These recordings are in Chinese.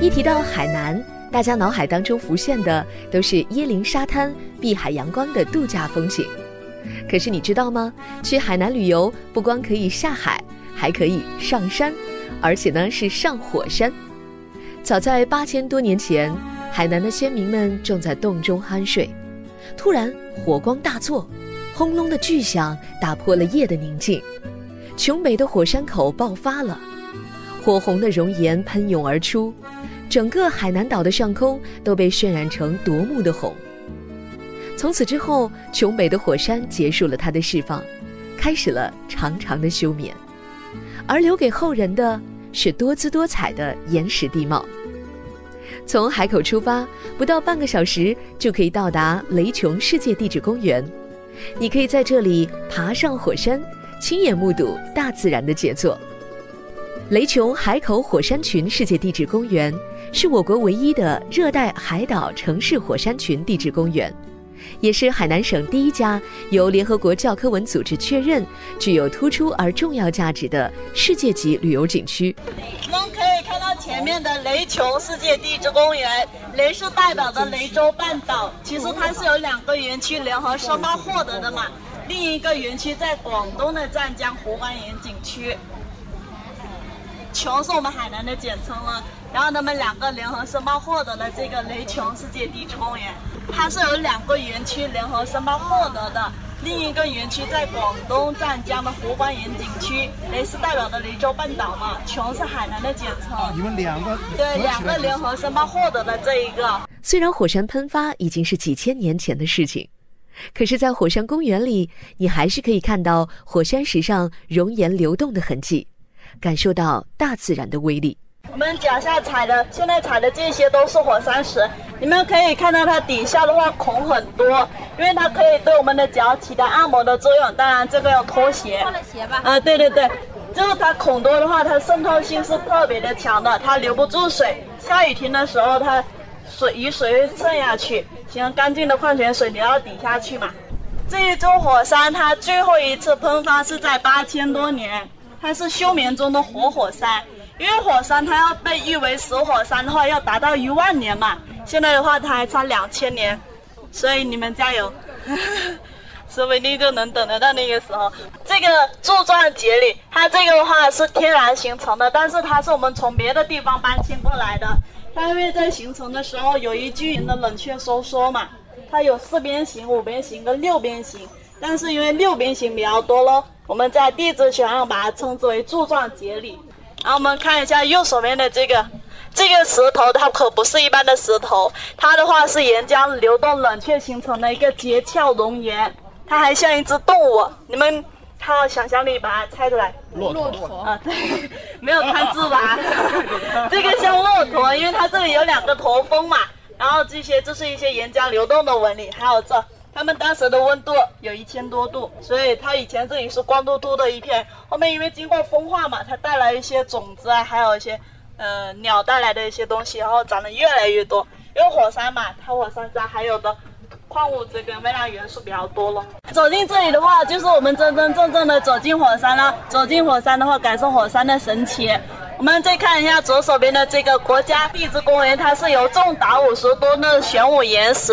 一提到海南，大家脑海当中浮现的都是椰林沙滩、碧海阳光的度假风景。可是你知道吗？去海南旅游不光可以下海，还可以上山，而且呢是上火山。早在八千多年前，海南的先民们正在洞中酣睡，突然火光大作，轰隆的巨响打破了夜的宁静，琼北的火山口爆发了，火红的熔岩喷涌而出，整个海南岛的上空都被渲染成夺目的红。从此之后，琼北的火山结束了它的释放，开始了长长的休眠，而留给后人的是多姿多彩的岩石地貌。从海口出发，不到半个小时就可以到达雷琼世界地质公园。你可以在这里爬上火山，亲眼目睹大自然的杰作。雷琼海口火山群世界地质公园是我国唯一的热带海岛城市火山群地质公园。也是海南省第一家由联合国教科文组织确认具有突出而重要价值的世界级旅游景区。我们可以看到前面的雷琼世界地质公园，雷是代表的雷州半岛，其实它是由两个园区联合申报获得的嘛。另一个园区在广东的湛江湖湾岩景区，琼是我们海南的简称了。然后他们两个联合申报获得了这个雷琼世界地质公园。它是由两个园区联合申报获得的，另一个园区在广东湛江的湖光岩景区，雷是代表的雷州半岛嘛，琼是海南的简称。你们两个对两个联合申报获得的这一个。虽然火山喷发已经是几千年前的事情，可是，在火山公园里，你还是可以看到火山石上熔岩流动的痕迹，感受到大自然的威力。我们脚下踩的，现在踩的这些都是火山石。你们可以看到它底下的话孔很多，因为它可以对我们的脚起到按摩的作用。当然这个要脱鞋。脱了鞋吧。啊，对对对，就是它孔多的话，它渗透性是特别的强的，它留不住水。下雨天的时候，它水雨水会渗下去，形成干净的矿泉水流到底下去嘛。这一座火山它最后一次喷发是在八千多年，它是休眠中的活火山。因为火山它要被誉为死火山的话，要达到一万年嘛。现在的话，它还差两千年，所以你们加油，说不定就能等得到那个时候。这个柱状节理，它这个的话是天然形成的，但是它是我们从别的地方搬迁过来的。它因为在形成的时候有一均匀的冷却收缩嘛，它有四边形、五边形跟六边形，但是因为六边形比较多咯，我们在地质学上把它称之为柱状节理。然后我们看一下右手边的这个，这个石头它可不是一般的石头，它的话是岩浆流动冷却形成的一个结壳熔岩，它还像一只动物，你们靠想象力把它猜出来。骆驼啊，对，没有看字吧？这个像骆驼，因为它这里有两个驼峰嘛，然后这些这是一些岩浆流动的纹理，还有这。他们当时的温度有一千多度，所以它以前这里是光秃秃的一片。后面因为经过风化嘛，它带来一些种子啊，还有一些呃鸟带来的一些东西，然后长得越来越多。因为火山嘛，它火山渣还有的矿物质跟微量元素比较多了。走进这里的话，就是我们真真正正的走进火山了。走进火山的话，感受火山的神奇。我们再看一下左手边的这个国家地质公园，它是由重达五十吨的玄武岩石。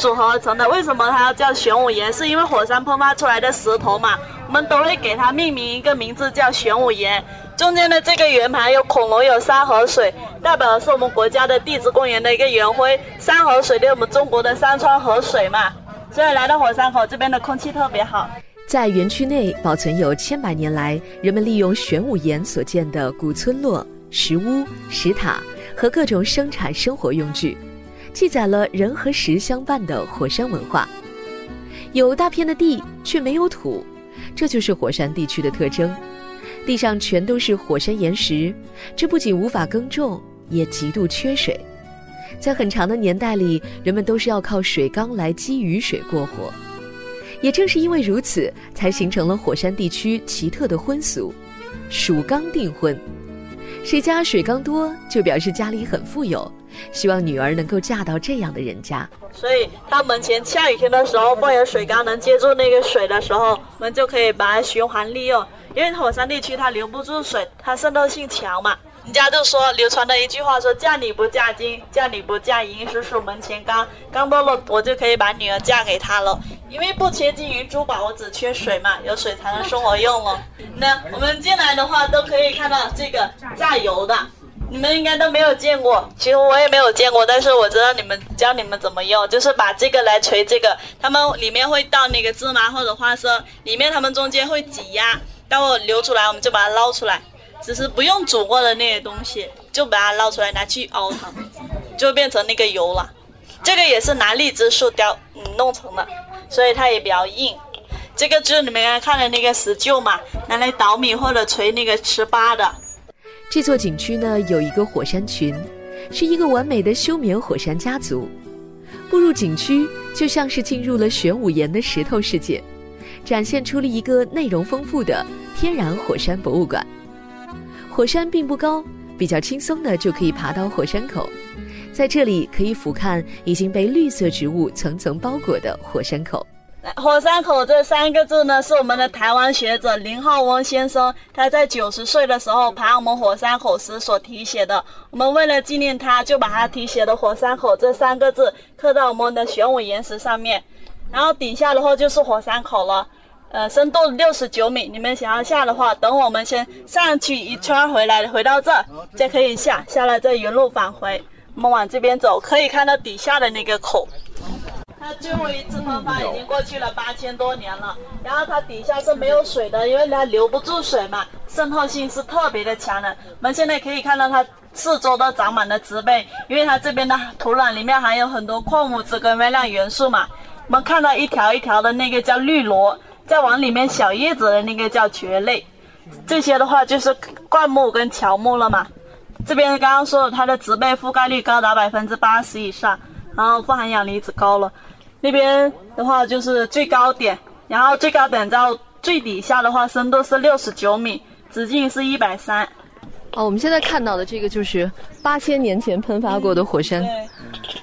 组合而成的，为什么它要叫玄武岩？是因为火山喷发出来的石头嘛？我们都会给它命名一个名字叫玄武岩。中间的这个圆盘有恐龙，有山河水，代表的是我们国家的地质公园的一个圆徽。山河水对我们中国的山川河水嘛，所以来到火山口这边的空气特别好。在园区内保存有千百年来人们利用玄武岩所建的古村落、石屋、石塔和各种生产生活用具。记载了人和石相伴的火山文化，有大片的地却没有土，这就是火山地区的特征。地上全都是火山岩石，这不仅无法耕种，也极度缺水。在很长的年代里，人们都是要靠水缸来积雨水过活。也正是因为如此，才形成了火山地区奇特的婚俗——属缸订婚。谁家水缸多，就表示家里很富有。希望女儿能够嫁到这样的人家，所以他门前下雨天的时候放有水缸，能接住那个水的时候，我们就可以把它循环利用。因为火山地区它留不住水，它渗透性强嘛。人家就说流传的一句话说：“嫁女不嫁金，嫁女不嫁银，叔叔门前缸，缸多了我就可以把女儿嫁给他了。因为不缺金银珠宝，我只缺水嘛，有水才能生活用了。那我们进来的话都可以看到这个榨油的，你们应该都没有见过，其实我也没有见过，但是我知道你们教你们怎么用，就是把这个来锤这个，他们里面会倒那个芝麻或者花生，里面他们中间会挤压，待会流出来我们就把它捞出来。只是不用煮过的那些东西，就把它捞出来拿去熬汤，就变成那个油了。这个也是拿荔枝树雕嗯弄成的，所以它也比较硬。这个就是你们刚才看的那个石臼嘛，拿来捣米或者锤那个糍粑的。这座景区呢有一个火山群，是一个完美的休眠火山家族。步入景区，就像是进入了玄武岩的石头世界，展现出了一个内容丰富的天然火山博物馆。火山并不高，比较轻松的就可以爬到火山口，在这里可以俯瞰已经被绿色植物层层包裹的火山口。火山口这三个字呢，是我们的台湾学者林浩翁先生他在九十岁的时候爬我们火山口时所题写的。我们为了纪念他，就把他题写的“火山口”这三个字刻在我们的玄武岩石上面，然后底下的话就是火山口了。呃，深度六十九米。你们想要下的话，等我们先上去一圈回来，回到这再可以下。下来再原路返回。我们往这边走，可以看到底下的那个口。它最后一次喷发已经过去了八千多年了。然后它底下是没有水的，因为它留不住水嘛，渗透性是特别的强的。我们现在可以看到它四周都长满了植被，因为它这边的土壤里面含有很多矿物质跟微量元素嘛。我们看到一条一条的那个叫绿萝。再往里面小叶子的那个叫蕨类，这些的话就是灌木跟乔木了嘛。这边刚刚说的，它的植被覆盖率高达百分之八十以上，然后富含氧离子高了。那边的话就是最高点，然后最高点到最底下的话，深度是六十九米，直径是一百三。哦，我们现在看到的这个就是八千年前喷发过的火山。对，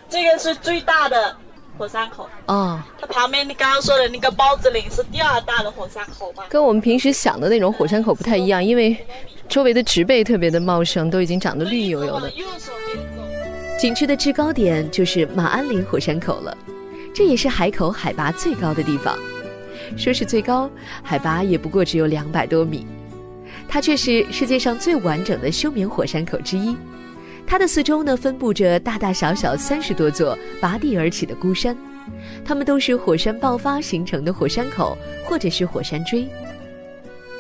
这个是最大的。火山口哦，它旁边你刚刚说的那个包子岭是第二大的火山口吗？跟我们平时想的那种火山口不太一样，因为周围的植被特别的茂盛，都已经长得绿油油的。景区的制高点就是马鞍岭火山口了，这也是海口海拔最高的地方。说是最高，海拔也不过只有两百多米，它却是世界上最完整的休眠火山口之一。它的四周呢，分布着大大小小三十多座拔地而起的孤山，它们都是火山爆发形成的火山口，或者是火山锥。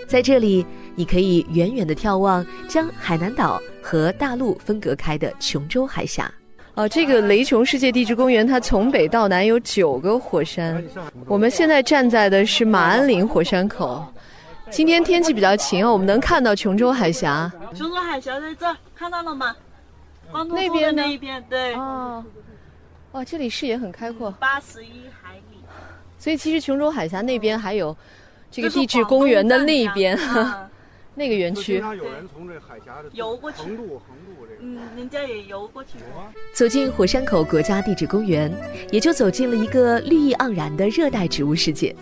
在这里，你可以远远地眺望将海南岛和大陆分隔开的琼州海峡。哦，这个雷琼世界地质公园，它从北到南有九个火山。我们现在站在的是马鞍岭火山口，今天天气比较晴哦，我们能看到琼州海峡。琼州海峡在这，看到了吗？那边那一边对哦，哇，这里视野很开阔，八十一海里。所以其实琼州海峡那边还有这个地质公园的那一边，那个园区。经常有人从这海峡游过去，横渡横渡这个。嗯，人家也游过去。走进火山口国家地质公园，也就走进了一个绿意盎然的热带植物世界。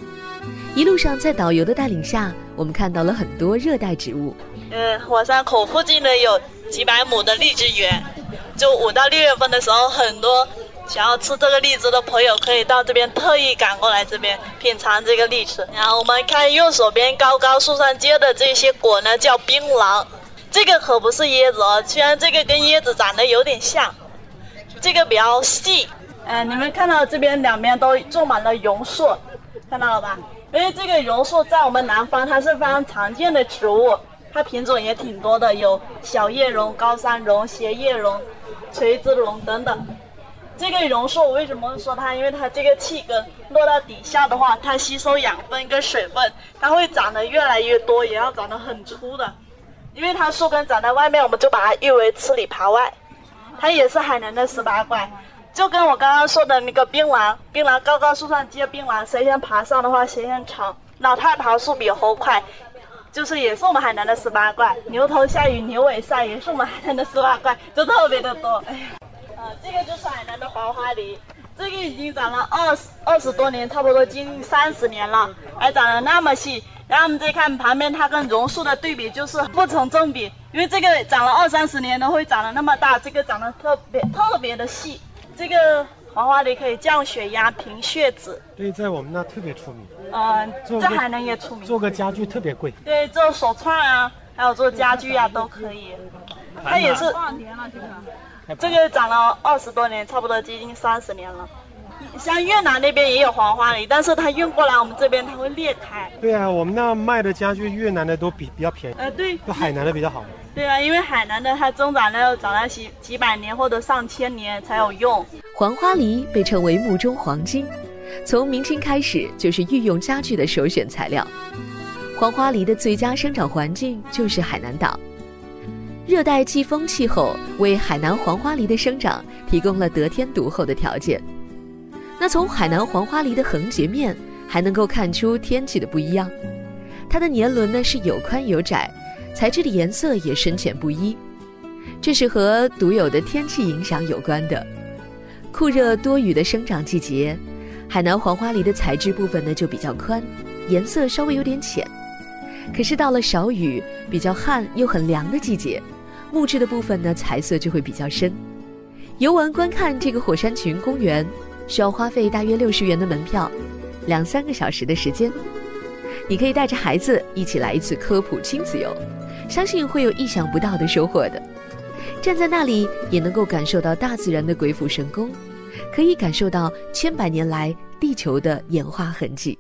一路上，在导游的带领下，我们看到了很多热带植物。嗯，火山口附近呢有几百亩的荔枝园。就五到六月份的时候，很多想要吃这个荔枝的朋友可以到这边特意赶过来这边品尝这个荔枝。然后我们看右手边高高树上结的这些果呢，叫槟榔。这个可不是椰子哦，虽然这个跟椰子长得有点像，这个比较细。嗯，你们看到这边两边都种满了榕树，看到了吧？因为这个榕树在我们南方它是非常常见的植物，它品种也挺多的，有小叶榕、高山榕、斜叶榕。垂直榕等等，这个榕树我为什么说它？因为它这个气根落到底下的话，它吸收养分跟水分，它会长得越来越多，也要长得很粗的。因为它树根长在外面，我们就把它誉为吃里扒外。它也是海南的十八怪，就跟我刚刚说的那个槟榔，槟榔高高树上结槟榔，谁先爬上的话谁先尝。老太爬树比猴快。就是也是我们海南的十八怪，牛头下雨牛尾晒，也是我们海南的十八怪，就特别的多。哎呀，啊，这个就是海南的黄花梨，这个已经长了二十二十多年，差不多近三十年了，还长得那么细。然后我们再看旁边它跟榕树的对比，就是不成正比，因因为这个长了二三十年都会长得那么大，这个长得特别特别的细。这个黄花梨可以降血压、平血脂，对，在我们那特别出名，嗯、在海南也出名。做个家具特别贵。对，做手串啊，还有做家具啊都可以。它也是多少年了？这个，这个长了二十多年，差不多接近三十年了。像越南那边也有黄花梨，但是它运过来我们这边它会裂开。对啊，我们那卖的家具越南的都比比较便宜，呃，对，就海南的比较好。对啊，因为海南的它增长了要长了几几百年或者上千年才有用。黄花梨被称为木中黄金，从明清开始就是御用家具的首选材料。黄花梨的最佳生长环境就是海南岛，热带季风气候为海南黄花梨的生长提供了得天独厚的条件。那从海南黄花梨的横截面还能够看出天气的不一样，它的年轮呢是有宽有窄，材质的颜色也深浅不一，这是和独有的天气影响有关的。酷热多雨的生长季节，海南黄花梨的材质部分呢就比较宽，颜色稍微有点浅。可是到了少雨、比较旱又很凉的季节，木质的部分呢彩色就会比较深。游玩观看这个火山群公园，需要花费大约六十元的门票，两三个小时的时间。你可以带着孩子一起来一次科普亲子游，相信会有意想不到的收获的。站在那里也能够感受到大自然的鬼斧神工，可以感受到千百年来地球的演化痕迹。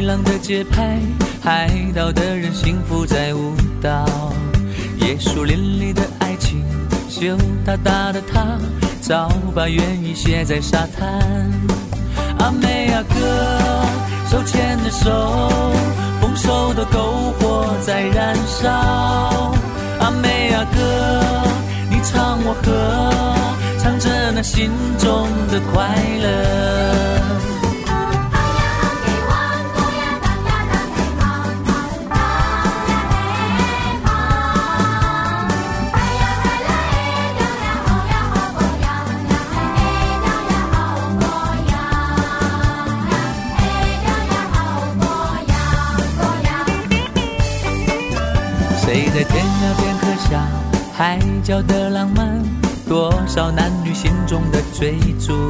浪的节拍，海岛的人幸福在舞蹈。椰树林里的爱情，羞答答的他，早把原意写在沙滩。阿美亚哥，手牵着手，丰收的篝火在燃烧。阿美亚哥，你唱我和，唱着那心中的快乐。谁在天涯边刻下海角的浪漫？多少男女心中的追逐？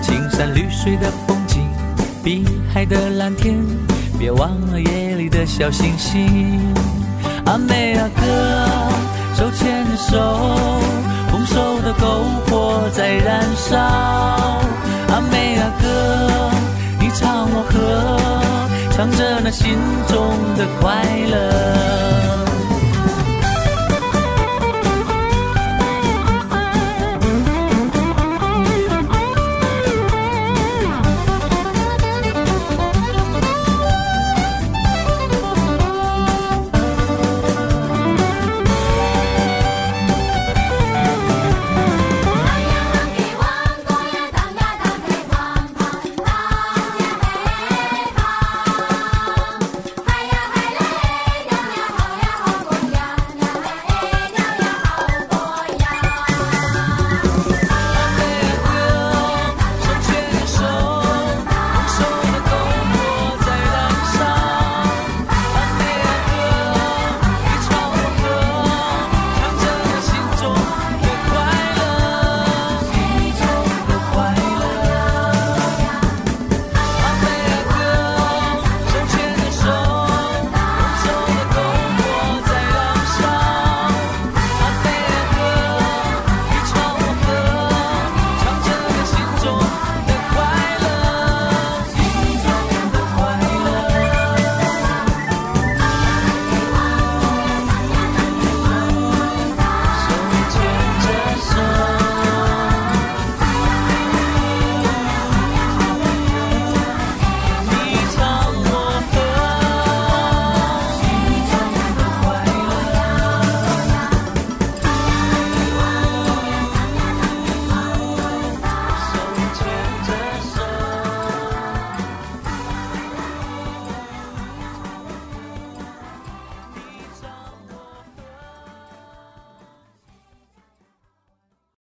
青山绿水的风景，碧海的蓝天，别忘了夜里的小星星。阿妹阿哥，手牵着手，丰收的篝火在燃烧。阿妹阿哥，你唱我和，唱着那心中的快乐。